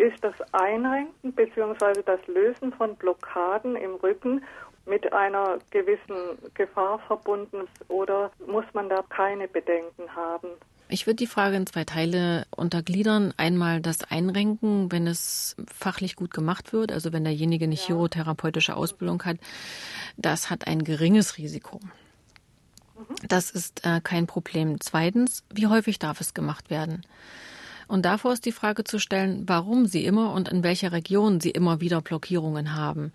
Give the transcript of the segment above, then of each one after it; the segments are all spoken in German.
ist das Einrenken bzw. das Lösen von Blockaden im Rücken mit einer gewissen Gefahr verbunden oder muss man da keine Bedenken haben? Ich würde die Frage in zwei Teile untergliedern. Einmal das Einrenken, wenn es fachlich gut gemacht wird, also wenn derjenige eine ja. chirotherapeutische Ausbildung hat, das hat ein geringes Risiko. Mhm. Das ist äh, kein Problem. Zweitens, wie häufig darf es gemacht werden? Und davor ist die Frage zu stellen, warum sie immer und in welcher Region sie immer wieder Blockierungen haben.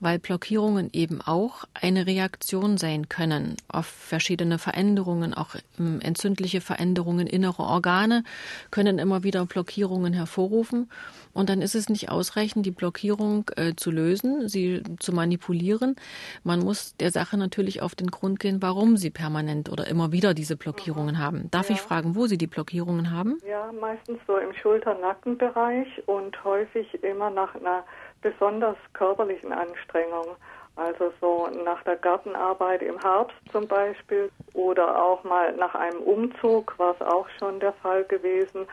Weil Blockierungen eben auch eine Reaktion sein können auf verschiedene Veränderungen, auch ähm, entzündliche Veränderungen, innere Organe können immer wieder Blockierungen hervorrufen. Und dann ist es nicht ausreichend, die Blockierung äh, zu lösen, sie zu manipulieren. Man muss der Sache natürlich auf den Grund gehen, warum sie permanent oder immer wieder diese Blockierungen haben. Darf ja. ich fragen, wo Sie die Blockierungen haben? Ja, meistens so im Schulter-Nackenbereich und häufig immer nach einer besonders körperlichen Anstrengung. Also so nach der Gartenarbeit im Herbst zum Beispiel oder auch mal nach einem Umzug war es auch schon der Fall gewesen.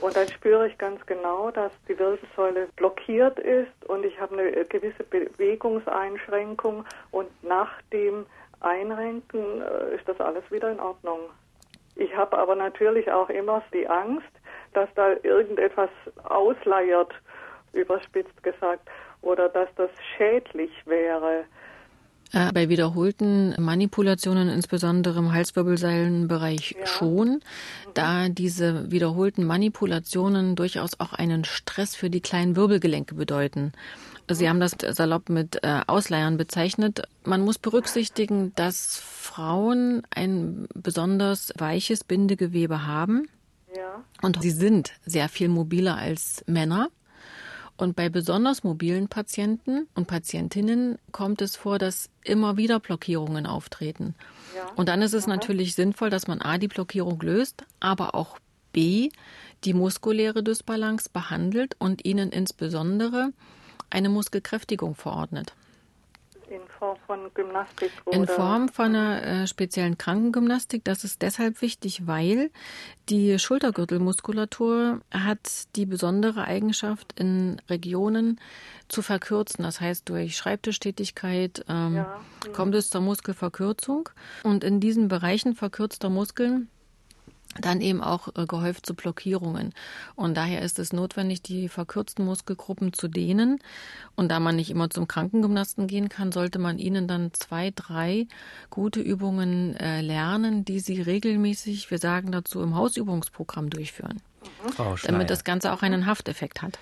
Und dann spüre ich ganz genau, dass die Wirbelsäule blockiert ist und ich habe eine gewisse Bewegungseinschränkung und nach dem Einrenken äh, ist das alles wieder in Ordnung. Ich habe aber natürlich auch immer die Angst, dass da irgendetwas ausleiert, überspitzt gesagt, oder dass das schädlich wäre. Äh, bei wiederholten Manipulationen, insbesondere im Halswirbelseilenbereich ja. schon, da diese wiederholten Manipulationen durchaus auch einen Stress für die kleinen Wirbelgelenke bedeuten. Sie haben das salopp mit äh, Ausleihern bezeichnet. Man muss berücksichtigen, dass Frauen ein besonders weiches Bindegewebe haben. Ja. Und sie sind sehr viel mobiler als Männer. Und bei besonders mobilen Patienten und Patientinnen kommt es vor, dass immer wieder Blockierungen auftreten. Ja. Und dann ist es Aha. natürlich sinnvoll, dass man A, die Blockierung löst, aber auch B, die muskuläre Dysbalance behandelt und ihnen insbesondere eine Muskelkräftigung verordnet. In Form von Gymnastik? Oder? In Form von einer äh, speziellen Krankengymnastik. Das ist deshalb wichtig, weil die Schultergürtelmuskulatur hat die besondere Eigenschaft, in Regionen zu verkürzen. Das heißt, durch Schreibtischtätigkeit ähm, ja. kommt es zur Muskelverkürzung. Und in diesen Bereichen verkürzter Muskeln dann eben auch äh, gehäuft zu Blockierungen. Und daher ist es notwendig, die verkürzten Muskelgruppen zu dehnen. Und da man nicht immer zum Krankengymnasten gehen kann, sollte man ihnen dann zwei, drei gute Übungen äh, lernen, die sie regelmäßig, wir sagen dazu, im Hausübungsprogramm durchführen. Mhm. damit das Ganze auch einen Hafteffekt hat.